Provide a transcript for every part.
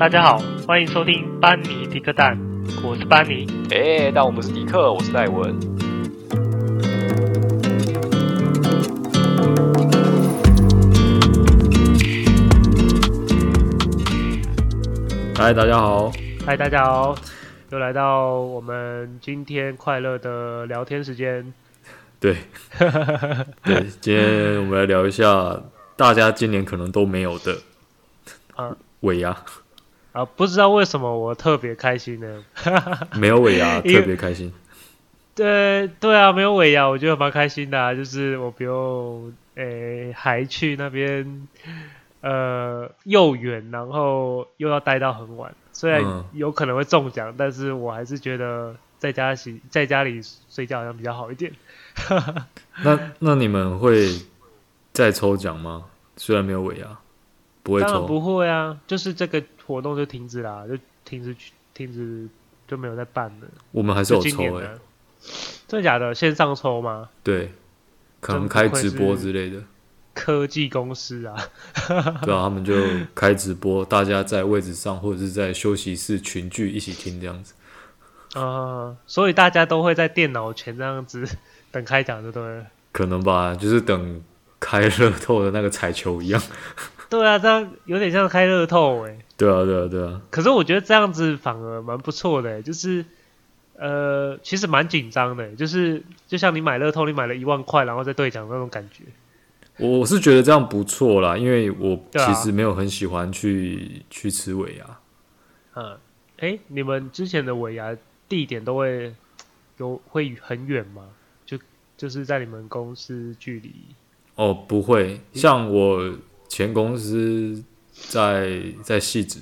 大家好，欢迎收听班尼迪克蛋，我是班尼。哎，但我们是迪克，我是戴文。嗨，大家好。嗨，大家好，又来到我们今天快乐的聊天时间。对，对，今天我们来聊一下大家今年可能都没有的啊尾牙啊，不知道为什么我特别开心呢？没有尾牙特别开心。对对啊，没有尾牙，我觉得蛮开心的啊，就是我不用诶还去那边呃又远，然后又要待到很晚，虽然有可能会中奖，嗯，但是我还是觉得在家洗在家里睡觉好像比较好一点。那那你们会再抽奖吗？虽然没有尾牙，不会抽。当然不会啊，就是这个活动就停止啦，就停止停止就没有再办了。我们还是有抽诶、欸，真的假的？线上抽吗？对，可能开直播之类的。科技公司啊，对啊，他们就开直播，大家在位置上或者是在休息室群聚一起听这样子。啊、呃，所以大家都会在电脑前这样子。等开奖就对，可能吧，就是等开乐透的那个彩球一样。对啊，这样有点像开乐透哎。对啊，对啊，对啊。可是我觉得这样子反而蛮不错的，就是呃，其实蛮紧张的，就是就像你买乐透，你买了一万块，然后再兑奖那种感觉。我是觉得这样不错啦，因为我其实没有很喜欢去、啊、去吃尾牙。嗯，哎，你们之前的尾牙地点都会有会很远吗？就就是在你们公司距离哦，不会像我前公司在在细致，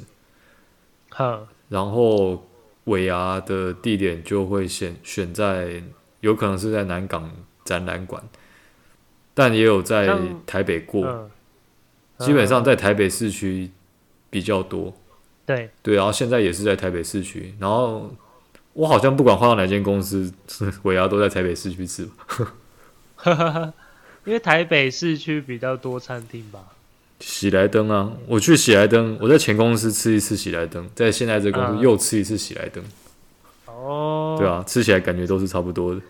哈，然后尾牙的地点就会选选在有可能是在南港展览馆，但也有在台北过，嗯、基本上在台北市区比较多，对。对，然后现在也是在台北市区，然后。我好像不管换到哪间公司，尾牙都在台北市区吃吧。因为台北市区比较多餐厅吧。喜来登啊，我去喜来登，我在前公司吃一次喜来登，在现在这公司又吃一次喜来登。哦、嗯。对啊，吃起来感觉都是差不多的。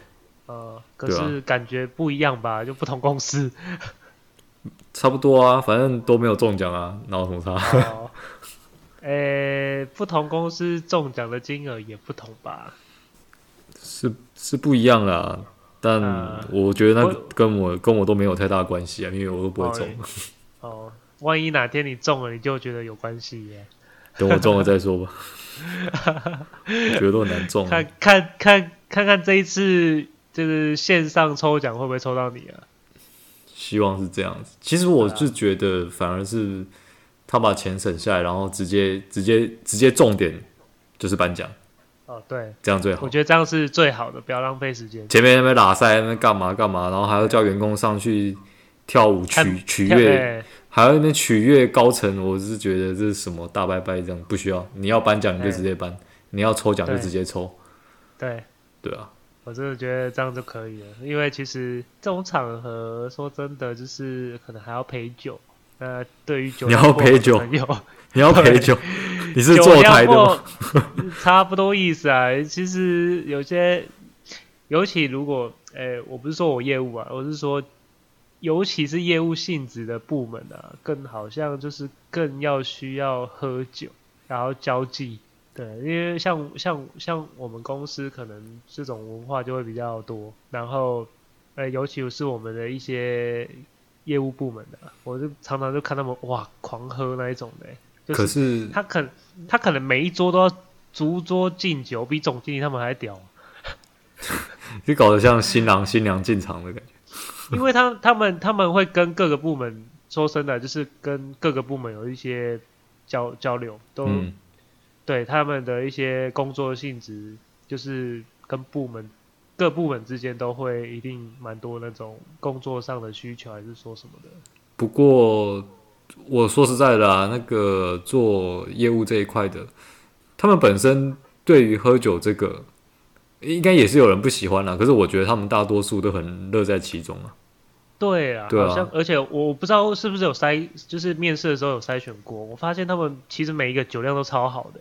呃，可是感觉不一样吧？就不同公司。差不多啊，反正都没有中奖啊，哪有什么差？哦 诶、欸，不同公司中奖的金额也不同吧？是是不一样啦，但我觉得那跟我，我跟我都没有太大关系啊，因为我都不会中。哦，哦，万一哪天你中了，你就觉得有关系耶？等我中了再说吧。我觉得都很难中。看看看看看这一次就是线上抽奖会不会抽到你啊？希望是这样子。其实我是觉得反而是。他把钱省下来，然后直接直接直接重点就是颁奖。哦，对，这样最好。我觉得这样是最好的，不要浪费时间。前面那边拉塞，那边干嘛干嘛，然后还要叫员工上去跳舞取取悦，还要那边取悦高层。我是觉得这是什么大拜拜这样，不需要。你要颁奖你就直接颁，你要抽奖就直接抽。对，对啊，我真的觉得这样就可以了，因为其实这种场合说真的，就是可能还要陪酒。呃，对于酒，你要陪酒，你要陪酒，你是坐台的吗？差不多意思啊。其实有些，尤其如果，诶、欸，我不是说我业务啊，我是说，尤其是业务性质的部门啊，更好像就是更要需要喝酒，然后交际。对，因为像像像我们公司可能这种文化就会比较多，然后，呃、欸，尤其是我们的一些。业务部门的，我就常常就看他们哇狂喝那一种的，就是、可是他可他可能每一桌都要逐桌敬酒，比总经理他们还屌，就搞得像新郎新娘进场的感觉。因为他他们他们会跟各个部门说真的，就是跟各个部门有一些交交流，都、嗯、对他们的一些工作性质，就是跟部门。各部门之间都会一定蛮多那种工作上的需求，还是说什么的？不过我说实在的啊，那个做业务这一块的，他们本身对于喝酒这个，应该也是有人不喜欢啦。可是我觉得他们大多数都很乐在其中啊。对啊，对啊，好像而且我不知道是不是有筛，就是面试的时候有筛选过。我发现他们其实每一个酒量都超好的。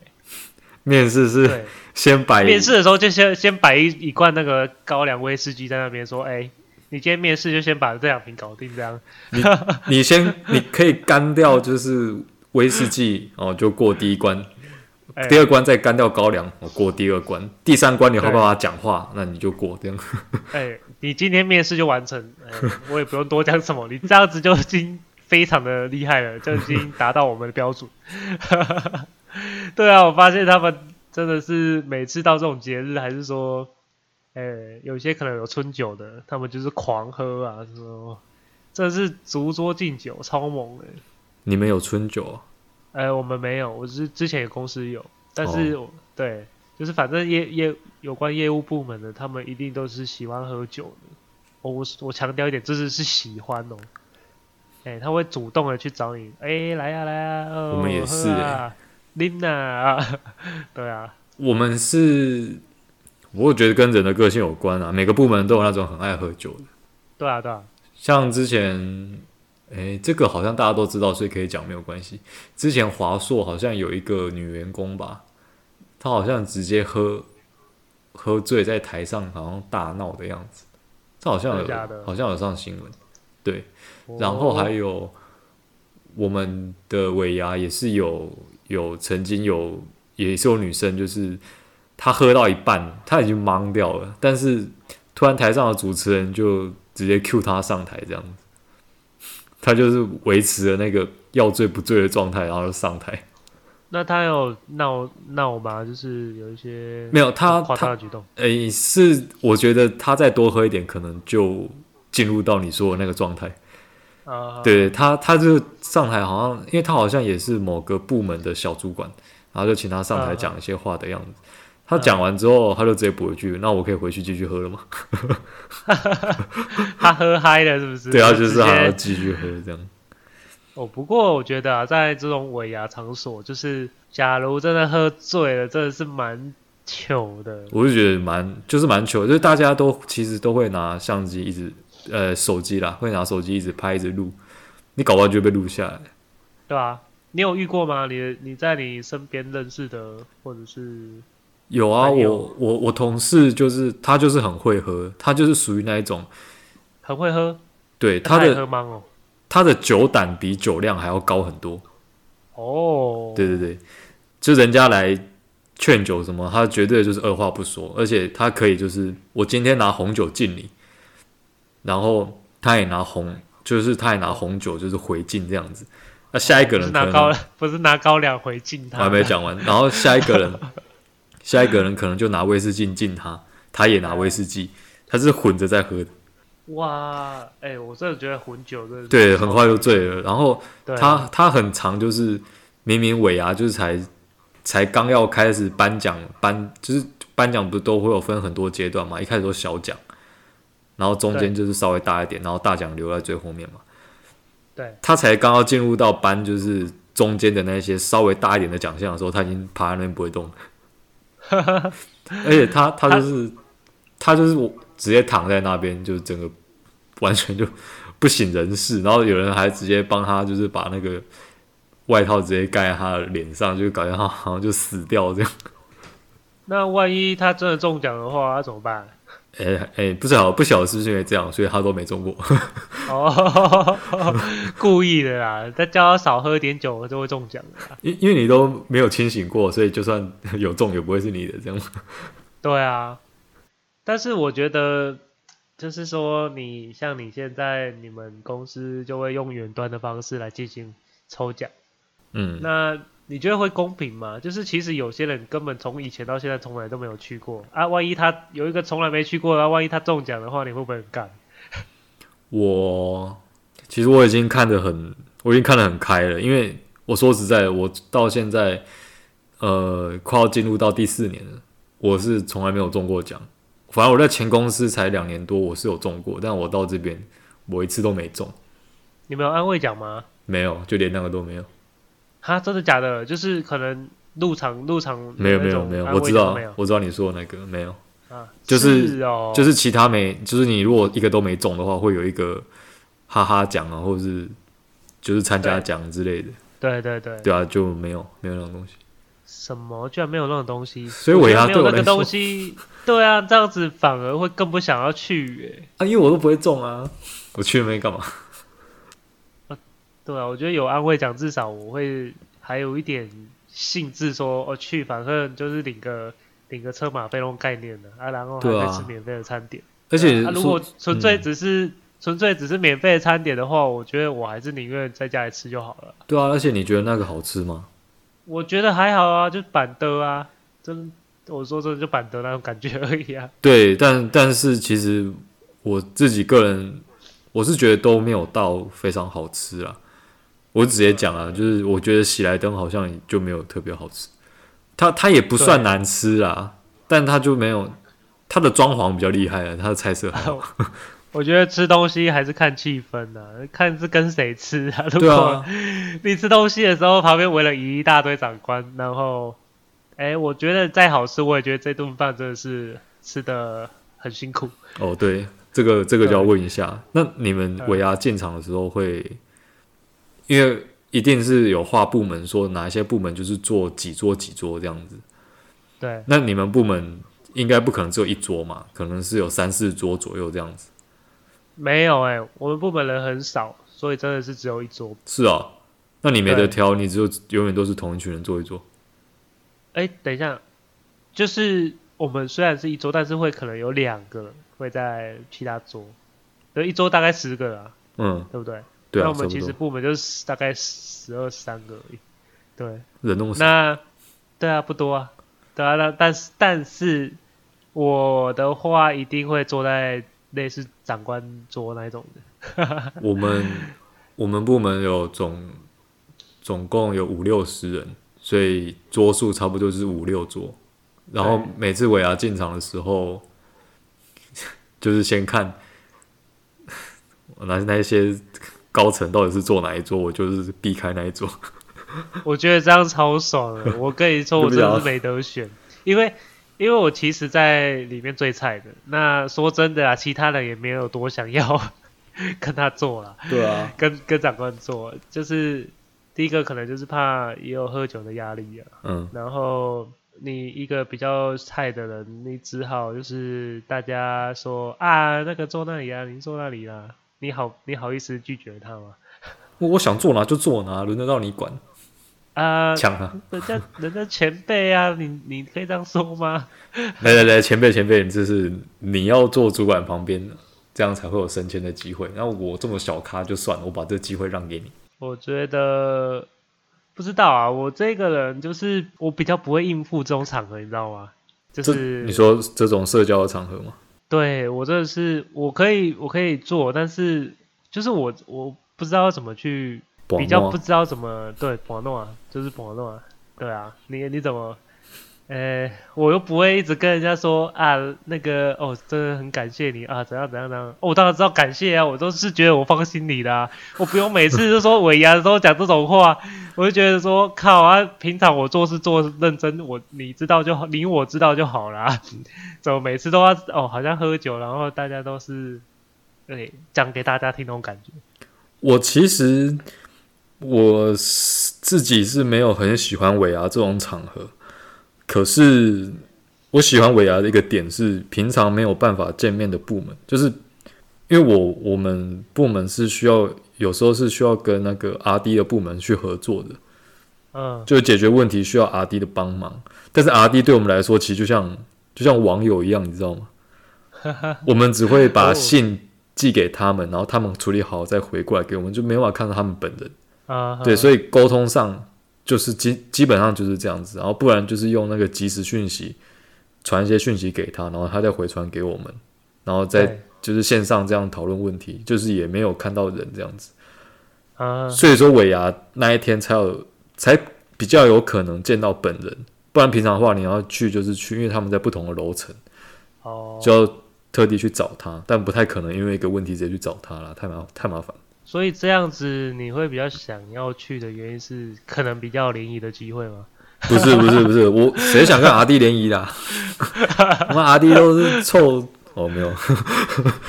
面试是先摆，面试的时候就先先摆一一罐那个高粱威士忌在那边，说：“哎、欸，你今天面试就先把这两瓶搞定，这样。你”你你先你可以干掉就是威士忌哦，就过第一关。欸、第二关再干掉高粱，我过第二关。第三关你好不好讲话，那你就过这样。哎、欸，你今天面试就完成、欸，我也不用多讲什么，你这样子就已经非常的厉害了，就已经达到我们的标准。对啊，我发现他们真的是每次到这种节日，还是说，哎、欸，有些可能有春酒的，他们就是狂喝啊，什么，真的是逐桌敬酒，超猛的。你们有春酒啊？呃，我们没有，我是之前有公司有，但是、哦、对，就是反正业业有关业务部门的，他们一定都是喜欢喝酒的。我我我强调一点，这是是喜欢哦。哎、欸，他会主动的去找你，哎、欸，来呀、啊、来呀、啊哦，我们也是哎，琳娜啊，对啊，我们是，我觉得跟人的个性有关啊，每个部门都有那种很爱喝酒的。对啊对啊，像之前。哎，这个好像大家都知道，所以可以讲没有关系。之前华硕好像有一个女员工吧，她好像直接喝喝醉在台上，好像大闹的样子。这好像有，好像有上新闻。对，然后还有我们的尾牙也是有有曾经有也是有女生，就是她喝到一半，她已经懵掉了，但是突然台上的主持人就直接 cue 她上台这样子。他就是维持了那个要醉不醉的状态，然后就上台。那他有闹闹吗？就是有一些没有他夸张的举动。诶、欸，是我觉得他再多喝一点，可能就进入到你说的那个状态。啊，对他，他就上台，好像因为他好像也是某个部门的小主管，然后就请他上台讲一些话的样子。啊他讲完之后，他就直接补一句：“那我可以回去继续喝了吗？” 他喝嗨了，是不是？对啊，就是还要继续喝这样。哦，不过我觉得啊，在这种尾牙场所，就是假如真的喝醉了，真的是蛮糗的。我就觉得蛮，就是蛮糗，就是大家都其实都会拿相机一直，呃，手机啦，会拿手机一直拍，一直录。你搞不好就被录下来。对啊，你有遇过吗？你你在你身边认识的，或者是？有啊，我我我同事就是他就是很会喝，他就是属于那一种很会喝，对他的他哦，他的酒胆比酒量还要高很多。哦，对对对，就人家来劝酒什么，他绝对就是二话不说，而且他可以就是我今天拿红酒敬你，然后他也拿红，就是他也拿红酒就是回敬这样子。那下一个人可能不是拿高粱回敬他，我还没讲完，然后下一个人。下一个人可能就拿威士忌敬他，他也拿威士忌，他是混着在喝的。哇，哎、欸，我真的觉得混酒真的对，很快就醉了。然后他、啊、他很长，就是明明尾牙就是才才刚要开始颁奖颁，就是颁奖不是都会有分很多阶段嘛？一开始都小奖，然后中间就是稍微大一点，然后大奖留在最后面嘛。对，他才刚要进入到颁就是中间的那些稍微大一点的奖项的时候，他已经趴在那边不会动。而且他他就是他，就是我直接躺在那边，就整个完全就不省人事。然后有人还直接帮他，就是把那个外套直接盖在他的脸上，就感觉他好像就死掉这样。那万一他真的中奖的话，他怎么办？哎、欸、哎、欸，不晓得不晓得是不是因为这样，所以他都没中过。哦，故意的啦！他叫他少喝点酒，就会中奖的。因因为你都没有清醒过，所以就算 有中，也不会是你的这样。对啊，但是我觉得，就是说，你像你现在，你们公司就会用远端的方式来进行抽奖。嗯，那。你觉得会公平吗？就是其实有些人根本从以前到现在从来都没有去过啊，万一他有一个从来没去过的，万一他中奖的话，你会不会很干？我其实我已经看得很，我已经看得很开了，因为我说实在的，我到现在呃快要进入到第四年了，我是从来没有中过奖。反正我在前公司才两年多，我是有中过，但我到这边我一次都没中。你没有安慰奖吗？没有，就连那个都没有。哈，真的假的？就是可能入场入场没有没有没有，我知道我知道你说的那个没有啊，就是，是哦，就是其他没，就是你如果一个都没中的话，会有一个哈哈奖啊，或者是就是参加奖之类的。对对对。对啊，就没有没有那种东西。什么？居然没有那种东西？所以我要没有那个东西。对啊，这样子反而会更不想要去哎。啊，因为我都不会中啊，我去了没干嘛？啊，对啊，我觉得有安慰奖，至少我会还有一点兴致，说我去，反正就是领个领个车马费那种概念的啊，然后还可以吃免费的餐点。而且，啊，如果纯粹只是纯粹只是免费的餐点的话，我觉得我还是宁愿在家里吃就好了。对啊，而且你觉得那个好吃吗？我觉得还好啊，就板的啊，真。我说真的就板德那种感觉而已啊。对，但但是其实我自己个人，我是觉得都没有到非常好吃啊。我直接讲啊，就是我觉得喜来登好像就没有特别好吃。它它也不算难吃啊，但它就没有它的装潢比较厉害啊，它的菜色好。我觉得吃东西还是看气氛的，看是跟谁吃啊。如果你吃东西的时候旁边围了一大堆长官，然后。哎，我觉得再好吃，我也觉得这顿饭真的是吃的很辛苦。哦，对，这个这个就要问一下，那你们尾牙进场的时候会，因为一定是有划部门，说哪一些部门就是坐几桌几桌这样子。对，那你们部门应该不可能只有一桌嘛，可能是有三四桌左右这样子。没有哎，我们部门人很少，所以真的是只有一桌。是啊，那你没得挑，你只有永远都是同一群人坐一桌。哎，等一下，就是我们虽然是一桌，但是会可能有两个会在其他桌，所以一桌大概十个啊，嗯，对不对？对啊，那我们其实部门就是大概十二三个而已，对，人那么少，那对啊，不多啊，对啊，那但是但是我的话一定会坐在类似长官桌那一种的。我们我们部门有总总共有五六十人。所以桌数差不多就是五六桌，然后每次尾牙进场的时候，就是先看 那那些高层到底是坐哪一桌，我就是避开那一桌。我觉得这样超爽的，我跟你说，我真的是没得选，因为因为我其实在里面最菜的。那说真的啊，其他人也没有多想要 跟他坐了。对啊，跟跟长官坐，就是。第一个可能就是怕也有喝酒的压力啊，嗯，然后你一个比较菜的人，你只好就是大家说啊，那个坐那里啊，您坐那里啊，你好，你好意思拒绝他吗？我我想坐哪就坐哪，轮得到你管 啊？抢啊，人家人家前辈啊，你你可以这样说吗？来来来，前辈前辈，这是你要坐主管旁边，这样才会有升迁的机会。然后我这么小咖就算了，我把这个机会让给你。我觉得不知道啊，我这个人就是我比较不会应付这种场合，你知道吗？就是你说这种社交的场合吗？对，我真的是我可以我可以做，但是就是我我不知道怎么去，比较不知道怎么对，玩弄啊，就是玩弄啊，对啊，你你怎么？呃、我又不会一直跟人家说啊，那个哦，真的很感谢你啊，怎样怎样怎样。哦，我当然知道感谢啊，我都是觉得我放心你的，我不用每次就说尾牙的时候讲这种话，我就觉得说靠啊，平常我做事做认真，我你知道就好，你我知道就好啦。怎么每次都要哦，好像喝酒，然后大家都是对讲给大家听那种感觉。我其实我自己是没有很喜欢尾牙这种场合。可是我喜欢尾牙的一个点是，平常没有办法见面的部门，就是因为我我们部门是需要有时候是需要跟那个 RD 的部门去合作的，嗯，就解决问题需要 RD 的帮忙。但是 RD 对我们来说，其实就像就像网友一样，你知道吗？我们只会把信寄给他们，然后他们处理好再回过来给我们，就没办法看到他们本人。啊，对，所以沟通上。就是基基本上就是这样子，然后不然就是用那个即时讯息传一些讯息给他，然后他再回传给我们，然后再就是线上这样讨论问题，就是也没有看到人这样子。啊，所以说尾牙那一天才有才比较有可能见到本人，不然平常的话你要去就是去，因为他们在不同的楼层，哦，就要特地去找他，但不太可能因为一个问题直接去找他了，太麻太麻烦。所以这样子你会比较想要去的原因是可能比较联谊的机会吗？不是不是不是，我谁想跟阿弟联谊啦？我们阿弟都是臭哦，没有。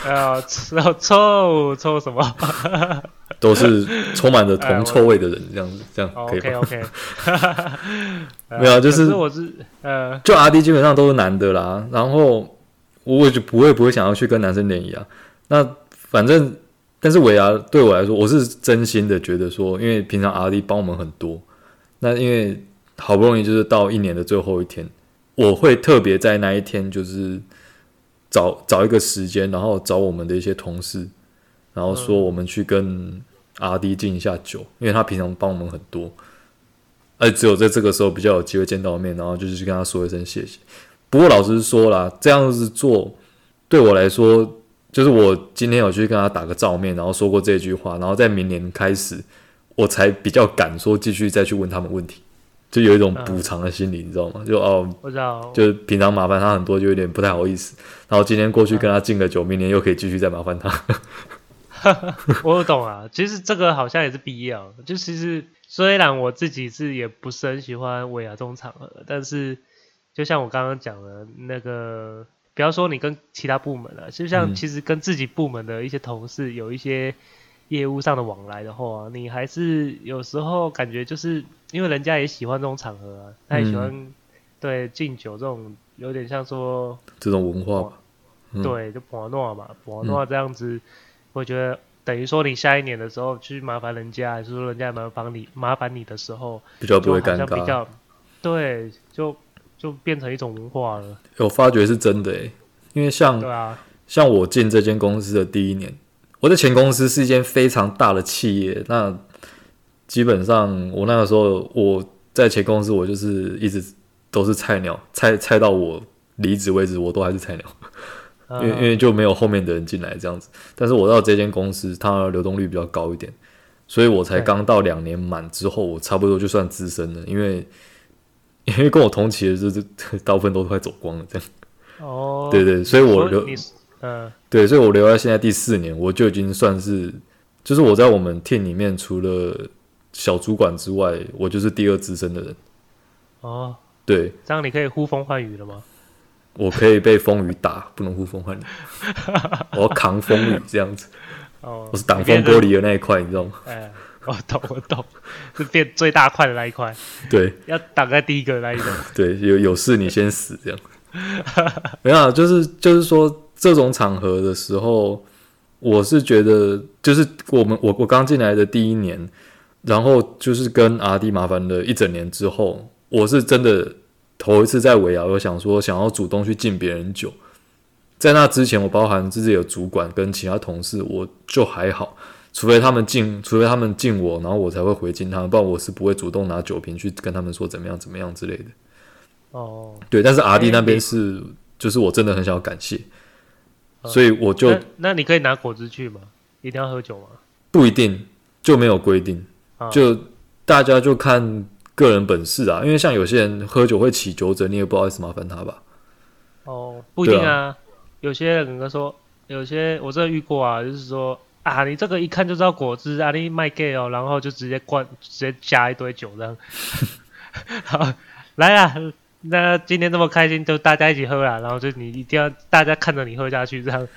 哎 呀，臭臭臭什么？都是充满着铜臭味的人，这样子，这样可以吗？OK OK。没有，就是，是我是呃，就阿弟基本上都是男的啦。然后我就不会不会想要去跟男生联谊啊。那反正，但是尾牙对我来说，我是真心的觉得说，因为平常阿弟帮我们很多，那因为好不容易就是到一年的最后一天，我会特别在那一天就是找找一个时间，然后找我们的一些同事，然后说我们去跟 RD 敬一下酒，因为他平常帮我们很多。而只有在这个时候比较有机会见到面，然后就是去跟他说一声谢谢。不过老实说啦，这样子做对我来说，就是我今天有去跟他打个照面，然后说过这句话，然后在明年开始，我才比较敢说继续再去问他们问题，就有一种补偿的心理，你知道吗？就哦，我知道，就是平常麻烦他很多，就有点不太好意思。然后今天过去跟他敬个酒，明年又可以继续再麻烦他。我懂啊，其实这个好像也是必要，就其实。虽然我自己是也不是很喜欢尾牙这种场合，但是就像我刚刚讲的那个，不要说你跟其他部门了，就像其实跟自己部门的一些同事有一些业务上的往来的话，你还是有时候感觉就是因为人家也喜欢这种场合啊，他也喜欢对敬酒这种有点像说这种文化吧，对，就博诺嘛，博诺这样子，我觉得。等于说你下一年的时候去麻烦人家，还是说人家麻烦你麻烦你的时候，比较不会尴尬，比较对，就就变成一种文化了。我发觉是真的诶，因为像对啊，像我进这间公司的第一年，我在前公司是一间非常大的企业，那基本上我那个时候我在前公司我就是一直都是菜鸟，菜菜到我离职为止，我都还是菜鸟。因为因为就没有后面的人进来这样子，但是我到这间公司，它流动率比较高一点，所以我才刚到两年满之后，我差不多就算资深了。因为因为跟我同期的这这 大部分都快走光了这样。哦，对对，所以我留，嗯，对，所以我留在现在第四年，我就已经算是，就是我在我们 team 里面除了小主管之外，我就是第二资深的人。哦，对，这样你可以呼风唤雨了吗？我可以被风雨打，不能呼风唤雨。我要扛风雨这样子。哦，我是挡风玻璃的那一块，你知道吗？哎，我懂，我懂，是变最大块的那一块。对，要挡在第一个那一种。对，有有事你先死这样。没有，就是就是说这种场合的时候，我是觉得，就是我们我我刚进来的第一年，然后就是跟阿弟麻烦了一整年之后，我是真的。头一次在尾牙，我想说想要主动去敬别人酒，在那之前，我包含自己的主管跟其他同事，我就还好，除非他们敬，除非他们敬我，然后我才会回敬他们，不然我是不会主动拿酒瓶去跟他们说怎么样怎么样之类的。哦，对，但是阿弟那边是，欸、就是我真的很想要感谢，嗯、所以我就那，那你可以拿果汁去吗？一定要喝酒吗？不一定，就没有规定，嗯、就大家就看。个人本事啊，因为像有些人喝酒会起酒疹，你也不好意思麻烦他吧？哦，不一定啊。啊有些人可能说，有些我真的遇过啊，就是说啊，你这个一看就知道果汁啊，你卖给哦，然后就直接灌，直接加一堆酒这样。好，来啊，那今天这么开心，就大家一起喝啦。然后就你一定要大家看着你喝下去这样。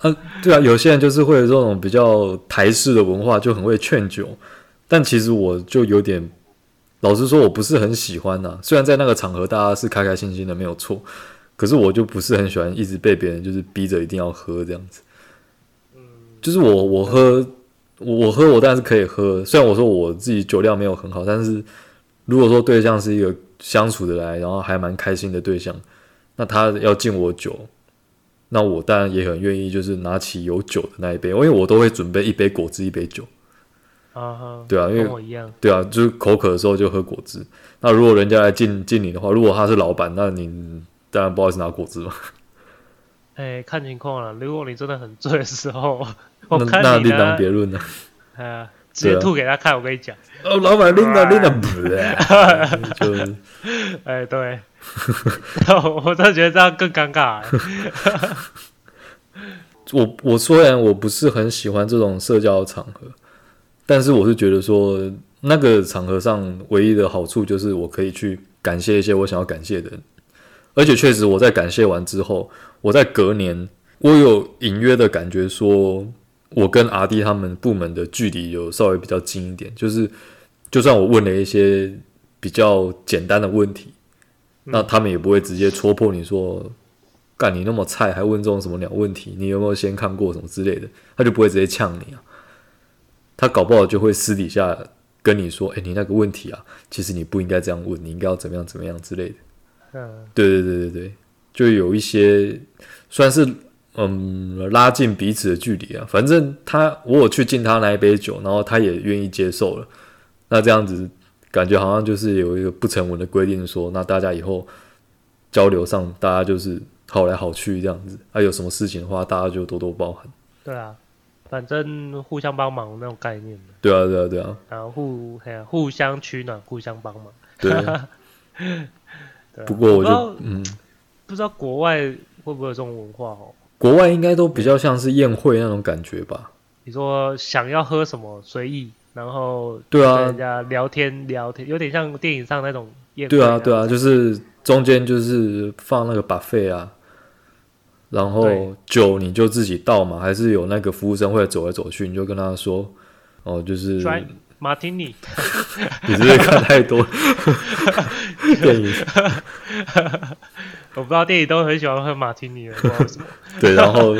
啊，对啊，有些人就是会有这种比较台式的文化，就很会劝酒，但其实我就有点。老实说，我不是很喜欢呐、啊。虽然在那个场合大家是开开心心的，没有错，可是我就不是很喜欢一直被别人就是逼着一定要喝这样子。就是我我喝我喝我当然是可以喝，虽然我说我自己酒量没有很好，但是如果说对象是一个相处的来，然后还蛮开心的对象，那他要敬我酒，那我当然也很愿意，就是拿起有酒的那一杯，因为我都会准备一杯果汁，一杯酒。啊哈，对啊，因为对啊，就是口渴的时候就喝果汁。那如果人家来敬敬你的话，如果他是老板，那你当然不好意思拿果汁嘛。哎、欸，看情况了。如果你真的很醉的时候，那那另当别论了。啊，直接吐给他看，我跟你讲。哦，老板拎的拎的不 就，哎，对。我真的觉得这样更尴尬。我我虽然我不是很喜欢这种社交场合。但是我是觉得说，那个场合上唯一的好处就是我可以去感谢一些我想要感谢的人，而且确实我在感谢完之后，我在隔年，我有隐约的感觉说，我跟阿弟他们部门的距离有稍微比较近一点，就是就算我问了一些比较简单的问题，那他们也不会直接戳破你说，干你那么菜还问这种什么鸟问题，你有没有先看过什么之类的，他就不会直接呛你啊，他搞不好就会私底下跟你说，哎，你那个问题啊，其实你不应该这样问，你应该要怎么样怎么样之类的。嗯，对对对对对，就有一些算是嗯拉近彼此的距离啊。反正他我有去敬他那一杯酒，然后他也愿意接受了。那这样子感觉好像就是有一个不成文的规定说，说那大家以后交流上大家就是好来好去这样子。啊，有什么事情的话，大家就多多包涵。对啊，反正互相帮忙那种概念。对啊，对啊，对啊。然后互互相取暖，互相帮忙。对。不过我就嗯，不知道国外会不会有这种文化哦？国外应该都比较像是宴会那种感觉吧？你说想要喝什么随意，然后对啊，跟人家聊天聊天，有点像电影上那种宴会。对啊，对啊，就是中间就是放那个 buffet 啊，然后酒你就自己倒嘛，还是有那个服务生会走来走去，你就跟他说哦，就是。马提尼，你是不是看太多 电影？我不知道电影都很喜欢喝马提尼的，不知道为什么。对，然后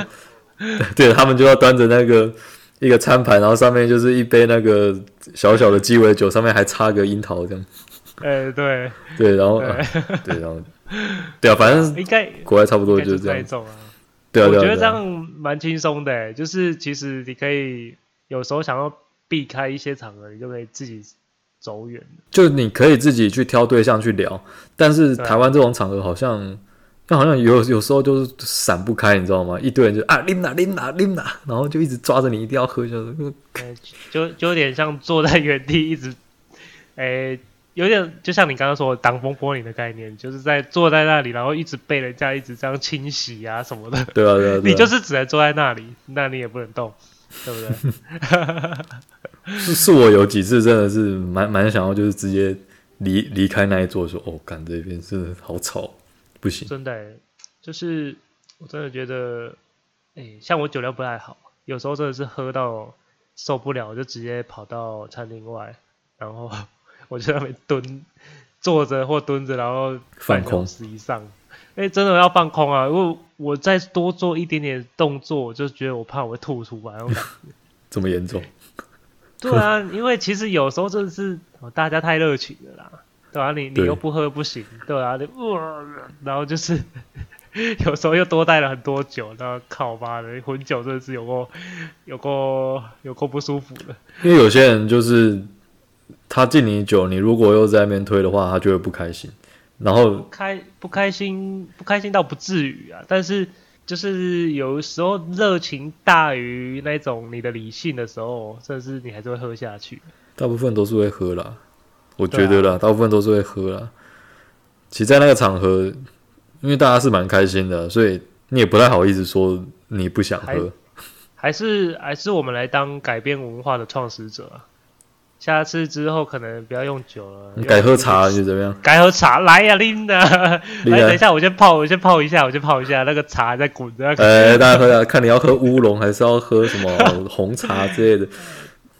对他们就要端着那个一个餐盘，然后上面就是一杯那个小小的鸡尾酒，上面还插个樱桃这样。哎、欸，对，对，然后对，啊对，然后对啊，反正应该国外差不多就是这样。这种啊，对啊，我觉得这样蛮轻松的，就是其实你可以有时候想要。避开一些场合，你就可以自己走远。就你可以自己去挑对象去聊，但是台湾这种场合好像，那好像有有时候就是闪不开，你知道吗？一堆人就啊拎哪拎哪拎哪，然后就一直抓着你，一定要喝，就是就就有点像坐在原地一直，诶、欸，有点就像你刚刚说的挡风玻璃的概念，就是在坐在那里，然后一直被人家一直这样清洗啊什么的。对啊，对啊，对啊，你就是只能坐在那里，那你也不能动。对不对？是是我有几次真的是蛮蛮想要，就是直接离离开那一座，说哦，干这边真的好吵，不行。真的，就是我真的觉得，哎，像我酒量不太好，有时候真的是喝到受不了，我就直接跑到餐厅外，然后 我就在那边蹲，坐着或蹲着，然后半小时以上。哎、欸，真的要放空啊！如果我再多做一点点动作，我就觉得我怕我会吐出来。这么严重？对啊，因为其实有时候真的是大家太热情了啦，对啊，你你又不喝不行，对啊，你呃，然后就是 有时候又多带了很多酒，然后靠妈的混酒真的是有够有够有够不舒服的。因为有些人就是他敬你酒，你如果又在那边推的话，他就会不开心。然后不开不开心不开心倒不至于啊，但是就是有时候热情大于那种你的理性的时候，甚至你还是会喝下去。大部分都是会喝啦，我觉得啦，啊、大部分都是会喝啦。其实，在那个场合，因为大家是蛮开心的，所以你也不太好意思说你不想喝。还，还是还是我们来当改变文化的创始者啊。下次之后可能不要用酒了，你改喝茶就怎么样？改喝茶来呀，拎的，来等一下，我先泡，我先泡一下，我先泡一下，那个茶在滚着。哎，大家喝下，看你要喝乌龙还是要喝什么红茶之类的？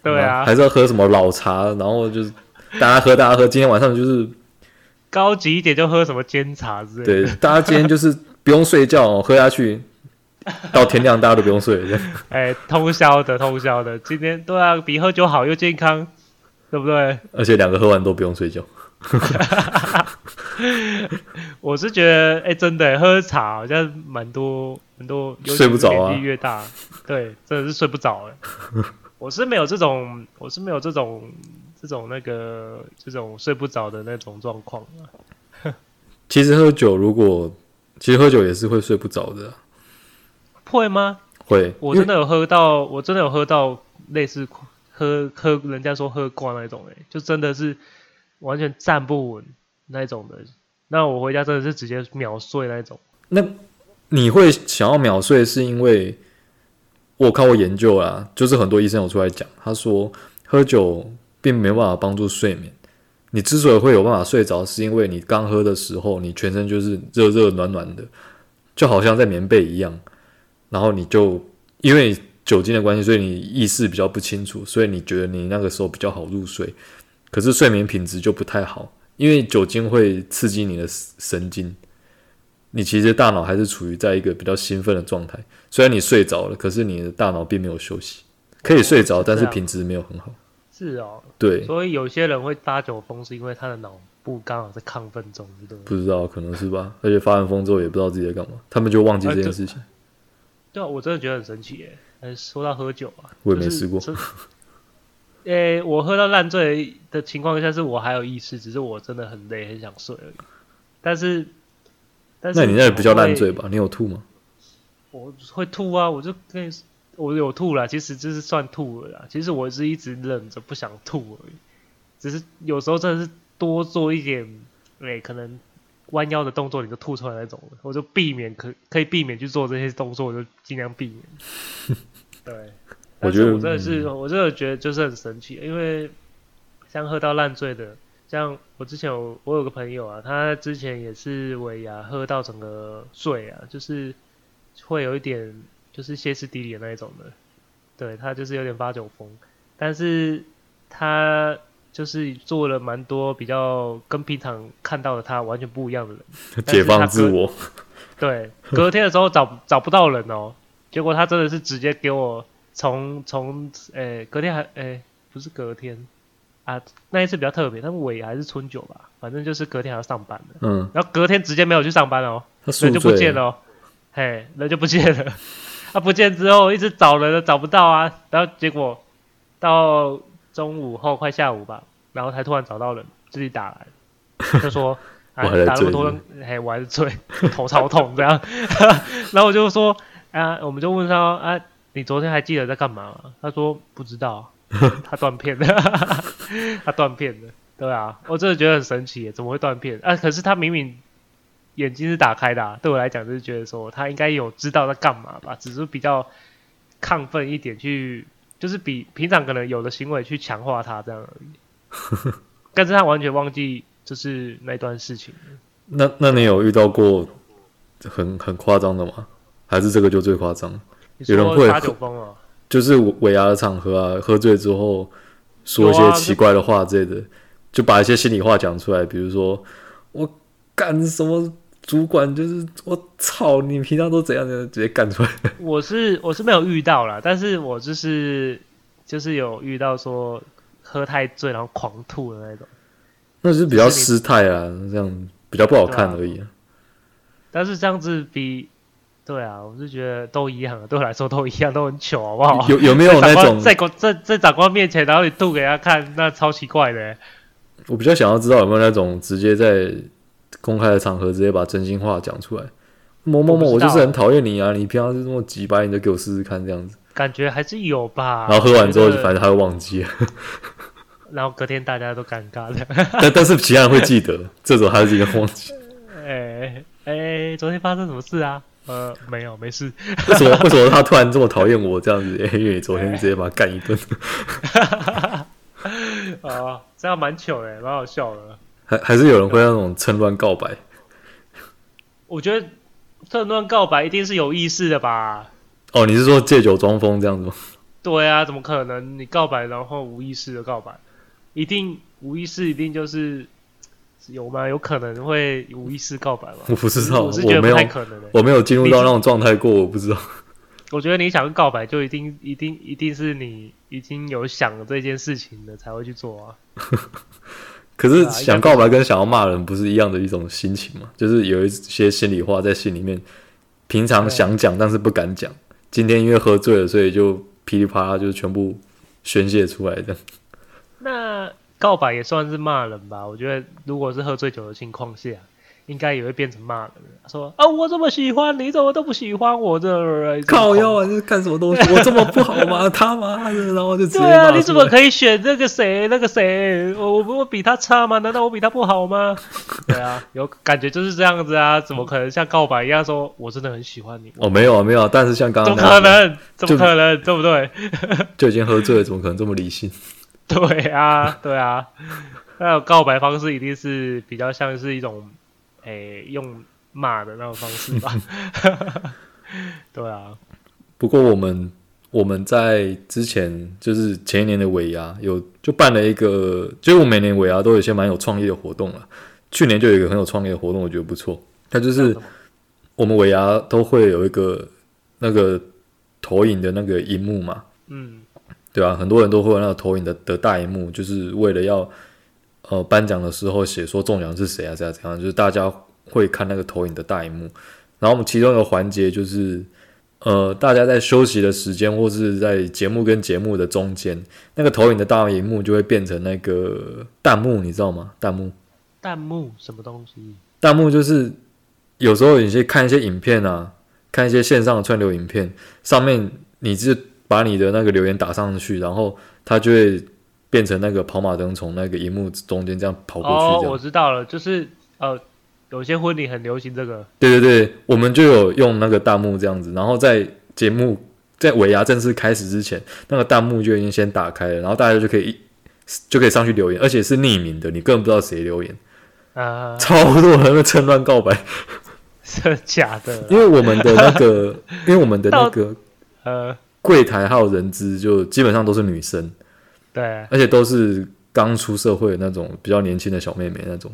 对啊，还是要喝什么老茶？然后就是大家喝，大家喝，今天晚上就是高级一点，就喝什么煎茶之类的。对，大家今天就是不用睡觉哦，喝下去到天亮，大家都不用睡。哎，通宵的，通宵的，今天对啊，比喝酒好又健康。对不对？而且两个喝完都不用睡觉。我是觉得，哎、欸，真的喝茶好像蛮多很多，睡不着啊。年纪越大，对，真的是睡不着哎。我是没有这种，我是没有这种这种那个这种睡不着的那种状况。其实喝酒，如果其实喝酒也是会睡不着的。会吗？会。我真的有喝到，我真的有喝到类似。喝喝，人家说喝挂那种，哎，就真的是完全站不稳那种的。那我回家真的是直接秒睡那种。那你会想要秒睡，是因为我看过研究啊，就是很多医生有出来讲，他说喝酒并没有办法帮助睡眠，你之所以会有办法睡着，是因为你刚喝的时候，你全身就是热热暖暖的，就好像在棉被一样。然后你就因为酒精的关系，所以你意识比较不清楚，所以你觉得你那个时候比较好入睡。可是睡眠品质就不太好，因为酒精会刺激你的神经，你其实大脑还是处于在一个比较兴奋的状态。虽然你睡着了，可是你的大脑并没有休息，可以睡着，但是品质没有很好。是哦，对，所以有些人会发酒疯，是因为他的脑部刚好在亢奋中，对不对？不知道，可能是吧。而且发完疯之后也不知道自己在干嘛，他们就忘记这件事情。对啊，我真的觉得很神奇耶。哎，说到喝酒啊，我也没试过。诶，我喝到烂醉的情况下，是我还有意识，只是我真的很累，很想睡而已。但是，但是，那你那也不叫烂醉吧？你有吐吗？我会吐啊，我就跟你。我有吐了，其实就是算吐了啦。其实我是一直忍着不想吐而已，只是有时候真的是多做一点，哎、欸，可能弯腰的动作你就吐出来那种，我就避免可可以避免去做这些动作，我就尽量避免。对，我觉得我真的是，嗯、我真的觉得就是很神奇，因为像喝到烂醉的，像我之前有我有个朋友啊，他之前也是尾牙喝到整个醉啊，就是会有一点。就是歇斯底里的那一种的，对，他就是有点发酒疯，但是他就是做了蛮多比较跟平常看到的他完全不一样的人，解放自我。对，隔天的时候找找不到人哦，结果他真的是直接给我从从诶隔天还诶不是隔天啊，那一次比较特别，他尾还是春酒吧，反正就是隔天还要上班的，嗯，然后隔天直接没有去上班哦，人就不见了，哦。嘿，人就不见了。他 不见之后，一直找人都找不到啊，然后结果到中午后快下午吧，然后才突然找到人，自己打来，就说 啊，打那么多人，嘿，我还是醉，头超痛这样，然后我就说啊，我们就问他啊，你昨天还记得在干嘛吗？他说不知道，他断片了，他断片了，对啊，我真的觉得很神奇，怎么会断片啊？可是他明明。眼睛是打开的、啊，对我来讲就是觉得说他应该有知道在干嘛吧，只是比较亢奋一点去，就是比平常可能有的行为去强化他这样而已。但是他完全忘记就是那段事情。那那你有遇到过很很夸张的吗？还是这个就最夸张？有人会发酒疯啊？就是尾牙的场合啊，喝醉之后说一些奇怪的话之类的，就把一些心里话讲出来，比如说我干什么。主管就是我操，你平常都怎样的直接干出来？我是我是没有遇到啦，但是我就是就是有遇到说喝太醉然后狂吐的那种，那是比较失态啊，这样比较不好看而已啊。但是这样子比对啊，我是觉得都一样，对我来说都一样，都很糗，好不好？有有没有那种在在在长官面前然后你吐给他看，那超奇怪的。我比较想要知道有没有那种直接在。公开的场合直接把真心话讲出来，某某某，我就是很讨厌你啊！你平常是这么机掰，你就给我试试看这样子。感觉还是有吧。然后喝完之后，反正他会忘记了。然后隔天大家都尴尬的。但但是其他人会记得，这种还是一个忘记。哎哎，昨天发生什么事啊？呃，没有，没事。为什么为什么他突然这么讨厌我这样子？因为你昨天直接把他干一顿。啊，这样蛮糗的，蛮好笑的。还还是有人会那种趁乱告白，我觉得趁乱告白一定是有意识的吧？哦，你是说借酒装疯这样子吗？对啊，怎么可能？你告白然后无意识的告白，一定无意识，一定就是有吗？有可能会无意识告白吗？我不知道，我是觉得不太可能的。我没有进入到那种状态过，我不知道。我觉得你想告白，就一定一定一定是你已经有想了这件事情的才会去做啊。可是想告白跟想要骂人不是一样的一种心情吗？就是有一些心里话在心里面，平常想讲但是不敢讲，今天因为喝醉了，所以就噼里啪啦就全部宣泄出来的。那告白也算是骂人吧？我觉得如果是喝醉酒的情况下。应该也会变成骂人，说啊，我这么喜欢你，怎么都不喜欢我这？靠腰啊，这是干什么东西？我这么不好吗？他妈的，然后就直接对啊，你怎么可以选这个谁？那个谁？我我我比他差吗？难道我比他不好吗？对啊，有感觉就是这样子啊，怎么可能像告白一样说，我真的很喜欢你？哦，没有啊，没有啊，但是像刚刚怎么可能？怎么可能？对不对？就已经喝醉了，怎么可能这么理性？对啊，对啊。那告白方式一定是比较像是一种，诶、欸，用骂的那种方式吧？对啊。不过我们我们在之前就是前一年的尾牙有就办了一个，就我每年尾牙都有一些蛮有创意的活动了。去年就有一个很有创意的活动，我觉得不错。它就是我们尾牙都会有一个那个投影的那个荧幕嘛，嗯，对啊，很多人都会有那个投影的的大荧幕，就是为了要呃颁奖的时候写说中奖是谁啊，这样怎样，就是大家会看那个投影的大荧幕。然后我们其中一个环节就是呃大家在休息的时间或是在节目跟节目的中间，那个投影的大荧幕就会变成那个弹幕，你知道吗？弹幕。弹幕什么东西？弹幕就是有时候有些看一些影片啊，看一些线上的串流影片，上面你是把你的那个留言打上去，然后它就会变成那个跑马灯从那个荧幕中间这样跑过去。哦，我知道了，就是呃，有些婚礼很流行这个。对对对，我们就有用那个弹幕这样子，然后在节目在尾牙正式开始之前，那个弹幕就已经先打开了，然后大家就可以就可以上去留言，而且是匿名的，你根本不知道谁留言。啊，超多人在趁乱告白，是假的？因为我们的那个，因为我们的那个呃柜台还有人资，就基本上都是女生，对，而且都是刚出社会的那种比较年轻的小妹妹那种。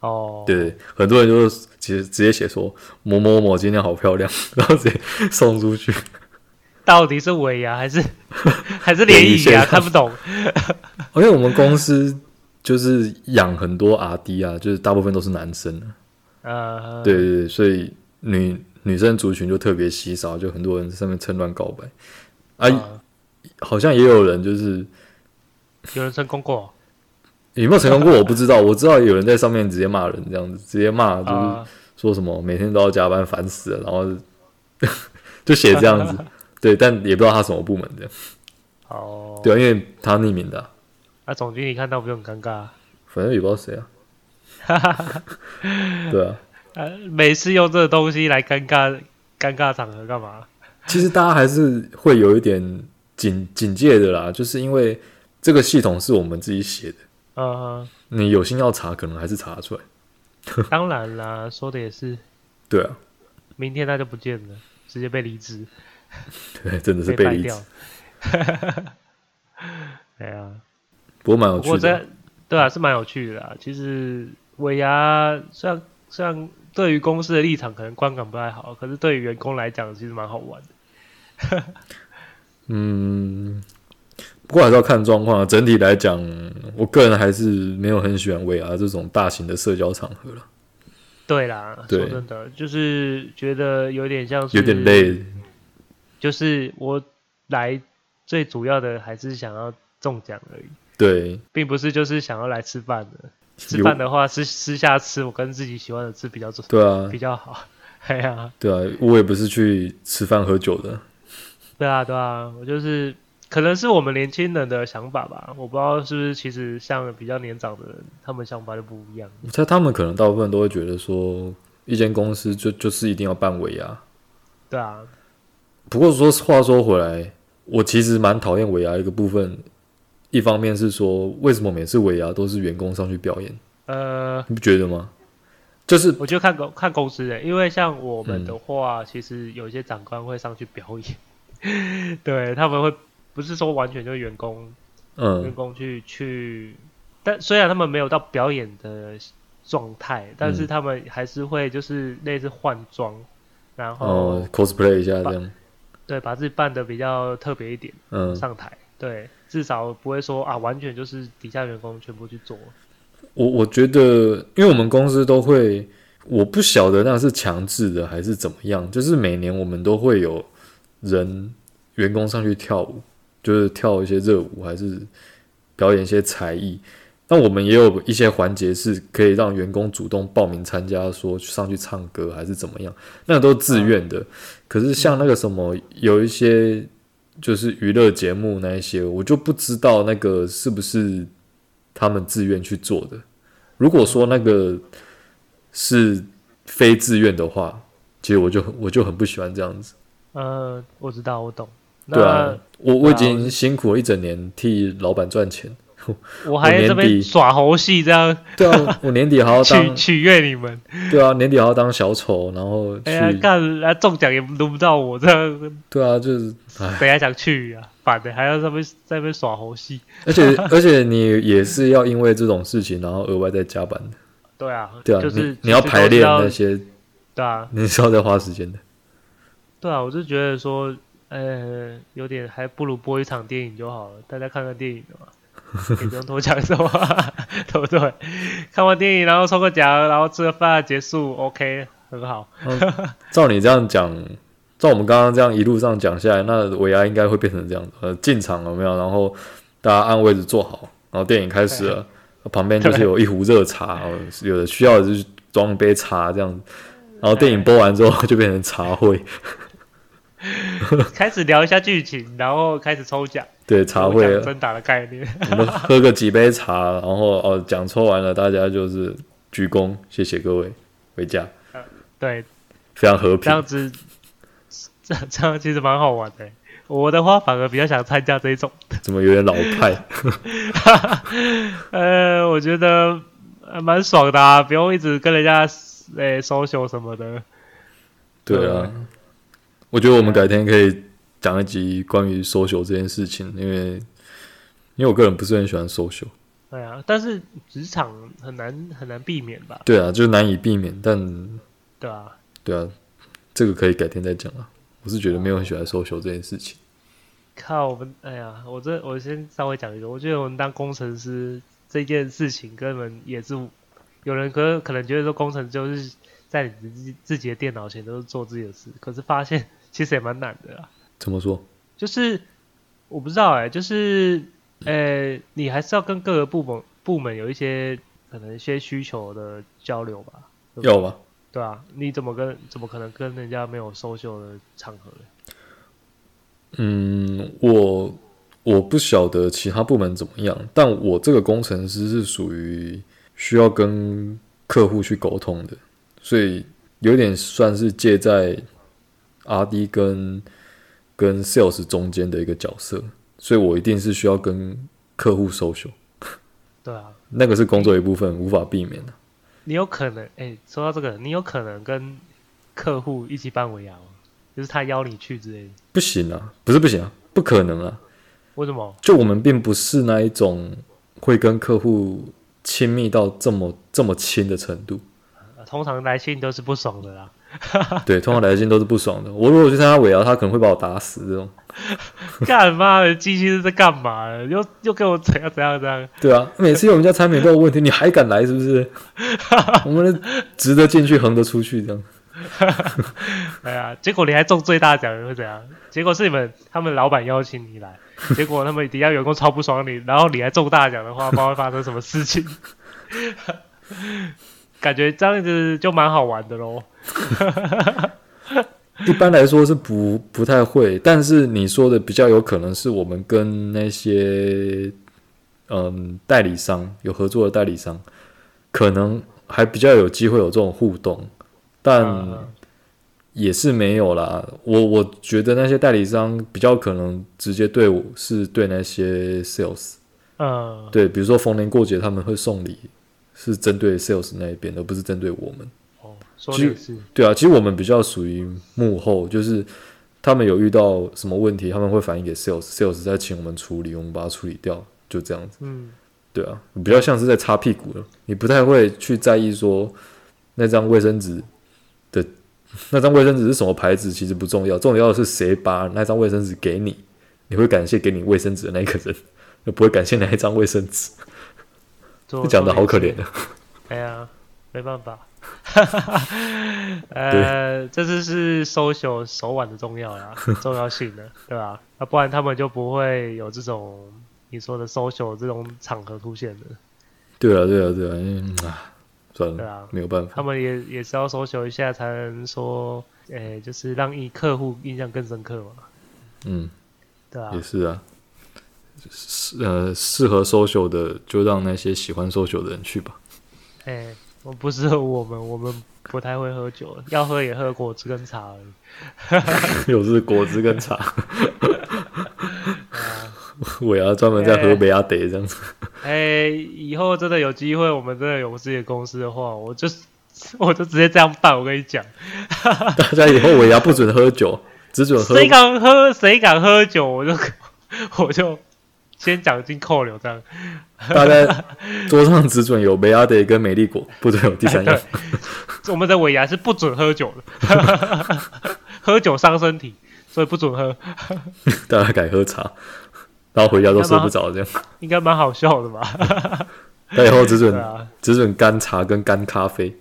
哦，对，很多人就直接直接写说某某某今天好漂亮，然后直接送出去。到底是尾牙还是 还是联谊啊？看不懂。因为我们公司。就是养很多阿弟啊，就是大部分都是男生啊，uh, 对对对，所以女女生族群就特别稀少，就很多人在上面趁乱告白啊，uh, 好像也有人就是有人成功过，有没有成功过我不知道，我知道有人在上面直接骂人这样子，直接骂就是说什么每天都要加班烦死了，然后 就写这样子，对，但也不知道他什么部门的，哦，oh. 对啊，因为他匿名的啊。啊，总经理看到不就很尴尬？啊？反正也不知道谁啊。对啊。呃，每次用这个东西来尴尬尴尬场合干嘛？其实大家还是会有一点警警戒的啦，就是因为这个系统是我们自己写的。嗯、uh，huh. 你有心要查，可能还是查得出来。当然啦，说的也是。对啊。明天他就不见了，直接被离职。对，真的是被离职。对啊。不过蛮有趣的，对啊，是蛮有趣的啦。其实尾牙虽然虽然对于公司的立场可能观感不太好，可是对于员工来讲，其实蛮好玩的。嗯，不过还是要看状况啊。整体来讲，我个人还是没有很喜欢 VR 这种大型的社交场合了。对啦，对说真的，就是觉得有点像是有点累。就是我来最主要的还是想要中奖而已。对，并不是就是想要来吃饭的。吃饭的话私私下吃，我跟自己喜欢的吃比较重。对啊，比较好。哎呀，对啊，我也不是去吃饭喝酒的。对啊，对啊，我就是可能是我们年轻人的想法吧，我不知道是不是其实像比较年长的人，他们想法就不一样。我猜他们可能大部分都会觉得说，一间公司就就是一定要办尾牙。对啊。不过说话说回来，我其实蛮讨厌尾牙一个部分。一方面是说，为什么每次尾牙都是员工上去表演？呃，你不觉得吗？就是我觉得看公看公司的，因为像我们的话，嗯、其实有一些长官会上去表演，对他们会不是说完全就是员工，嗯，员工去去，但虽然他们没有到表演的状态，但是他们还是会就是类似换装，然后、哦、cosplay 一下这样，对，把自己扮的比较特别一点，嗯，上台，对。至少不会说啊，完全就是底下员工全部去做。我我觉得，因为我们公司都会，我不晓得那是强制的还是怎么样。就是每年我们都会有人员工上去跳舞，就是跳一些热舞，还是表演一些才艺。那我们也有一些环节是可以让员工主动报名参加，说上去唱歌还是怎么样，那都是自愿的。可是像那个什么，有一些。就是娱乐节目那一些，我就不知道那个是不是他们自愿去做的。如果说那个是非自愿的话，其实我就我就很不喜欢这样子。呃、嗯，我知道，我懂。对啊，我我已经辛苦了一整年替老板赚钱，我还在这边耍猴戏，这样。对啊，我年底还要当取悦你们。对啊，年底还要当小丑，然后。哎呀，干，来中奖也轮不到我这样。对啊，就是。谁还想去啊？反的还要在那边在那边耍猴戏。而且 而且你也是要因为这种事情，然后额外再加班的。对啊，对啊，就是你，你要排练那些。对啊，你是要再花时间的。对啊，我就觉得说，呃，有点还不如播一场电影就好了，大家看看电影的嘛，也不用多讲什么，对不对？看完电影，然后抽个奖，然后吃个饭，结束，OK，很好。照你这样讲，照我们刚刚这样一路上讲下来，那尾牙应该会变成这样子：呃，进场了没有？然后大家按位置坐好，然后电影开始了，旁边就是有一壶热茶，有的需要的就是装一杯茶这样子。然后电影播完之后就变成茶会，开始聊一下剧情，然后开始抽奖。对，茶会真打的概念。我们喝个几杯茶，然后哦，奖抽完了，大家就是鞠躬，谢谢各位，回家。对，非常和平。这样子，这这样其实蛮好玩的。我的话反而比较想参加这一种。怎么有点老派？呃，我觉得蛮爽的啊，不用一直跟人家。哎，social 什么的，对啊，我觉得我们改天可以讲一集关于 social 这件事情，因为因为我个人不是很喜欢 social。对啊，但是职场很难很难避免吧？对啊，就难以避免，但对啊，对啊，这个可以改天再讲啊。我是觉得没有很喜欢 social 这件事情。靠，我们哎呀，我这我先稍微讲一个，我觉得我们当工程师这件事情根本也是。有人可能可能觉得说工程就是在你自自己的电脑前都是做自己的事，可是发现其实也蛮难的啦。怎么说？就是我不知道哎、欸，就是呃、欸，你还是要跟各个部门部门有一些可能一些需求的交流吧？有吧？对啊，你怎么跟怎么可能跟人家没有 social 的场合呢？嗯，我我不晓得其他部门怎么样，但我这个工程师是属于。需要跟客户去沟通的，所以有点算是借在 RD 跟跟 Sales 中间的一个角色，所以我一定是需要跟客户 social。对啊，那个是工作一部分，无法避免的。你有可能，哎、欸，说到这个，你有可能跟客户一起办尾牙吗？就是他邀你去之类的？不行啊，不是不行啊，不可能啊。为什么？就我们并不是那一种会跟客户。亲密到这么这么亲的程度，通常来信都是不爽的啦。对，通常来信都是不爽的。我如果去参加尾牙，他可能会把我打死这种。干嘛的？机器是在干嘛？又又给我怎样怎样怎样？对啊，每次我们家产品都有问题，你还敢来是不是？我们值得进去，横得出去这样。哎呀，结果你还中最大奖会怎样？结果是你们他们老板邀请你来。结果他们底下员工超不爽你，然后你还中大奖的话，不知道会发生什么事情。感觉这样子就蛮好玩的喽。一般来说是不不太会，但是你说的比较有可能是我们跟那些嗯代理商有合作的代理商，可能还比较有机会有这种互动，但。嗯也是没有啦，我我觉得那些代理商比较可能直接对我是对那些 sales，嗯，对，比如说逢年过节他们会送礼，是针对 sales 那一边，而不是针对我们。哦，说的是。对啊，其实我们比较属于幕后，就是他们有遇到什么问题，他们会反映给 sales，sales 再请我们处理，我们把它处理掉，就这样子。嗯，对啊，比较像是在擦屁股了，你不太会去在意说那张卫生纸的。那张卫生纸是什么牌子？其实不重要，重要的是谁把那张卫生纸给你，你会感谢给你卫生纸的那个人，就不会感谢那一张卫生纸。你讲的好可怜啊！哎呀，没办法。呃，这次是 social 手腕的重要呀，重要性的，对吧？那不然他们就不会有这种你说的 social 这种场合出现的。对啊，对啊，对啊，嗯啊。算了，对啊，没有办法，他们也也是要 social 一下，才能说，诶、欸，就是让你客户印象更深刻嘛。嗯，对啊，也是啊，适呃适合 social 的，就让那些喜欢 social 的人去吧。诶、欸，我不适合我们，我们不太会喝酒，要喝也喝果汁跟茶而已。又是果汁跟茶。我牙专门在喝尾牙得这样子。哎、欸，以后真的有机会，我们真的有自己的公司的话，我就我就直接这样办。我跟你讲，大家以后尾牙不准喝酒，只准喝。谁敢喝？谁敢喝酒？我就我就先奖金扣留这样。大概 桌上只准有尾牙得跟美丽果，不准有第三样。我们的尾牙是不准喝酒的，喝酒伤身体，所以不准喝。大家改喝茶，然后回家都睡不着，这样应该蛮好笑的吧？那以后只准、啊、只准干茶跟干咖啡。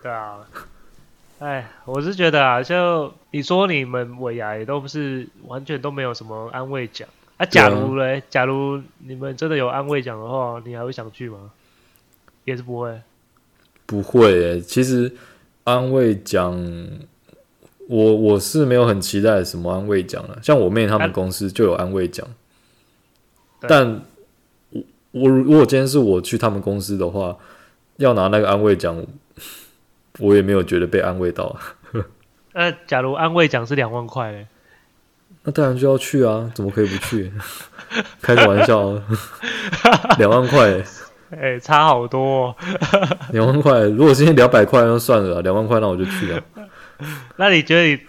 对啊，哎，我是觉得啊，就你说你们尾牙也都不是完全都没有什么安慰奖啊。假如嘞，假如你们真的有安慰奖的话，你还会想去吗？也是不会。不会诶、欸，其实安慰奖，我我是没有很期待什么安慰奖了。像我妹他们公司就有安慰奖，但我我如果今天是我去他们公司的话，要拿那个安慰奖，我也没有觉得被安慰到。那 假如安慰奖是两万块嘞？那当然就要去啊，怎么可以不去？开个玩笑，两万块。哎、欸，差好多，哦，两万块。如果今天两百块，那算了，两万块那我就去了。那你觉得你，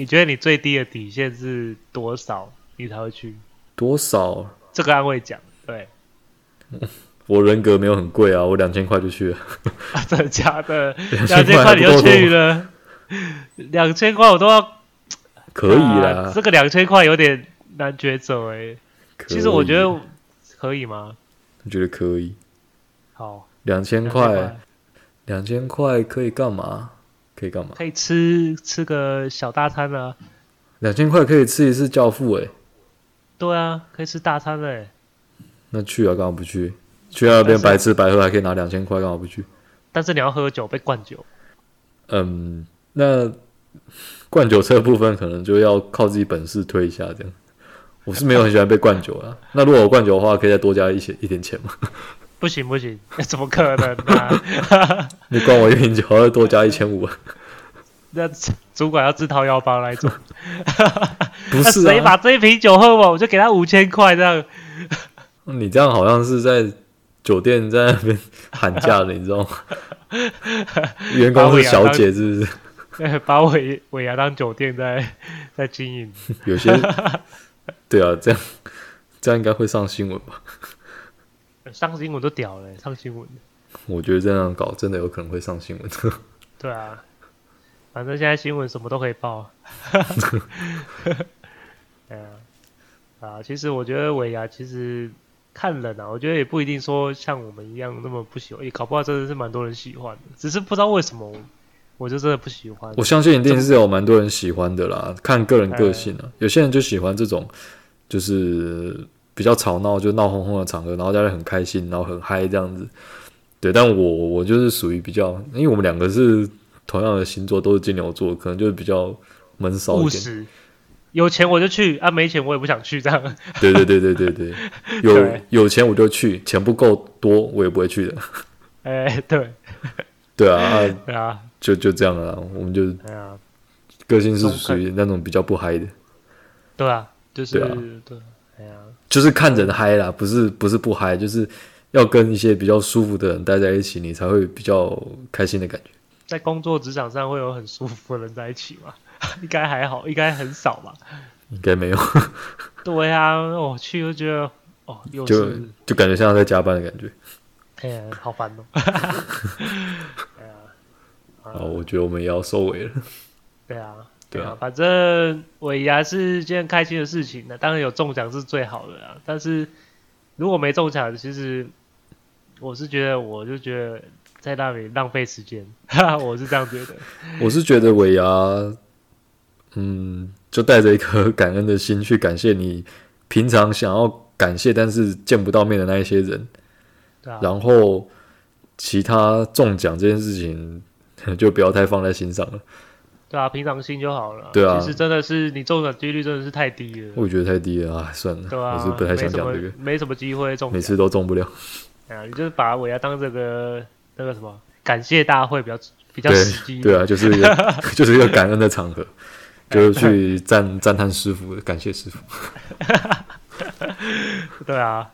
你觉得你最低的底线是多少，你才会去？多少？这个安慰奖，对。我人格没有很贵啊，我两千块就去了。啊、真的假的？两千块你就去了？两千块我都要。可以啦，啊、这个两千块有点难抉择哎。其实我觉得可以吗？我觉得可以。好，两千块，两千块可以干嘛？可以干嘛？可以吃吃个小大餐啊！两千块可以吃一次教父哎、欸。对啊，可以吃大餐哎、欸。那去啊，干嘛不去？去那边白吃白喝还可以拿两千块，干嘛不去？但是你要喝酒，被灌酒。嗯，那灌酒车部分可能就要靠自己本事推一下这样。我是没有很喜欢被灌酒啊。那如果我灌酒的话，可以再多加一些一点钱吗？不 行不行，怎么可能呢、啊？你灌我一瓶酒，要多加一千五。那主管要自掏腰包来做。不是啊，谁把这一瓶酒喝完，我就给他五千块这样。你这样好像是在酒店在那边喊价的，你知道吗？员工是小姐，是不是？对，把尾尾牙当酒店在在经营。有些 对啊，这样这样应该会上新闻吧？上新闻都屌了，上新闻。我觉得这样搞真的有可能会上新闻。对啊，反正现在新闻什么都可以报。对啊，啊，其实我觉得尾牙其实看人啊，我觉得也不一定说像我们一样那么不喜欢，也搞不好真的是蛮多人喜欢的，只是不知道为什么我就真的不喜欢。我相信一定是有蛮多人喜欢的啦，看个人个性啊，有些人就喜欢这种，就是。比较吵闹，就闹哄哄的场合，然后大家很开心，然后很嗨这样子。对，但我我就是属于比较，因为我们两个是同样的星座，都是金牛座，可能就是比较闷骚一点。有钱我就去，啊，没钱我也不想去这样。对对对对对对，有对有钱我就去，钱不够多我也不会去的。哎、欸，对，对啊，啊对啊，就就这样了，我们就，啊、个性是属于那种比较不嗨的。对啊，就是对，啊对。就是看人嗨啦，不是不是不嗨，就是要跟一些比较舒服的人待在一起，你才会比较开心的感觉。在工作职场上会有很舒服的人在一起吗？应该还好，应该很少吧？应该没有。对啊，我去就觉得哦，又就就感觉像在加班的感觉。哎呀，好烦哦。哎呀，好，我觉得我们也要收尾了。对啊。对啊，反正尾牙是件开心的事情，的当然有中奖是最好的啊。但是如果没中奖，其实我是觉得，我就觉得在那里浪费时间，我是这样觉得。我是觉得尾牙，嗯，就带着一颗感恩的心去感谢你平常想要感谢但是见不到面的那一些人。对啊。然后其他中奖这件事情就不要太放在心上了。对啊，平常心就好了。对啊，其实真的是你中奖几率真的是太低了。我觉得太低了啊，算了，对啊，我是不太想讲这个，没什么机会中，每次都中不了。啊，你就是把尾牙当这个那个什么感谢大会，比较比较实际。对啊，就是一个 就是一个感恩的场合，就是去赞赞叹师傅，感谢师傅。对啊，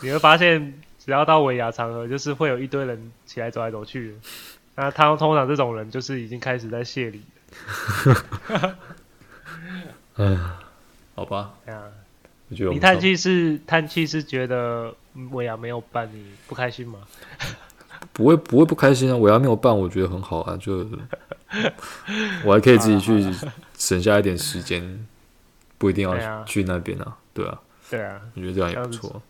你会发现，只要到尾牙场合，就是会有一堆人起来走来走去。那他通常这种人，就是已经开始在谢礼了。嗯，好吧。啊，你叹气是叹气是觉得尾牙没有办，你不开心吗？不会不会不开心啊！尾牙没有办，我觉得很好啊，就 我还可以自己去省下一点时间，不一定要去那边啊，对啊，对啊，我觉得这样也不错，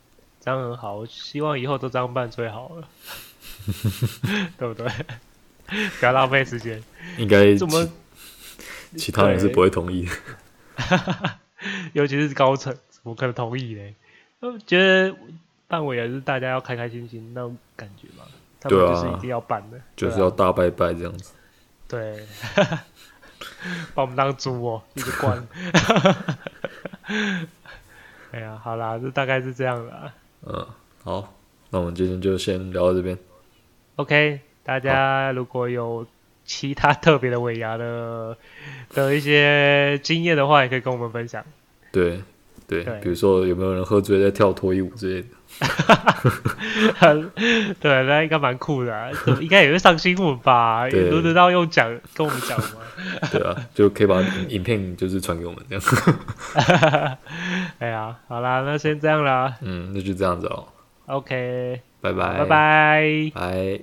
这样很好。我希望以后都这样办最好了，对不对？不要浪费时间。应该怎么？其他人是不会同意的，尤其是高层，怎么可能同意呢？我觉得办尾也是大家要开开心心那种感觉嘛。对啊，就是一定要办的，就是要大拜拜这样子。对，把我们当猪哦，一直关。哎呀，好啦，就大概是这样啦。嗯，好，那我们今天就先聊到这边。OK，大家如果有其他特别的尾牙的 的一些经验的话，也可以跟我们分享。对。对，比如说有没有人喝醉在跳脱衣舞之类的？对，那应该蛮酷的，啊，应该也会上新闻吧？轮得到用讲跟我们讲吗？对啊，就可以把影片就是传给我们这样。哎呀，好啦，那先这样啦。嗯，那就这样子哦。OK，拜拜，拜拜，拜。